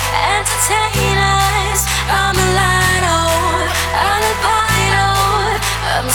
entertainers. I'm a lido, I'm a pino, I'm a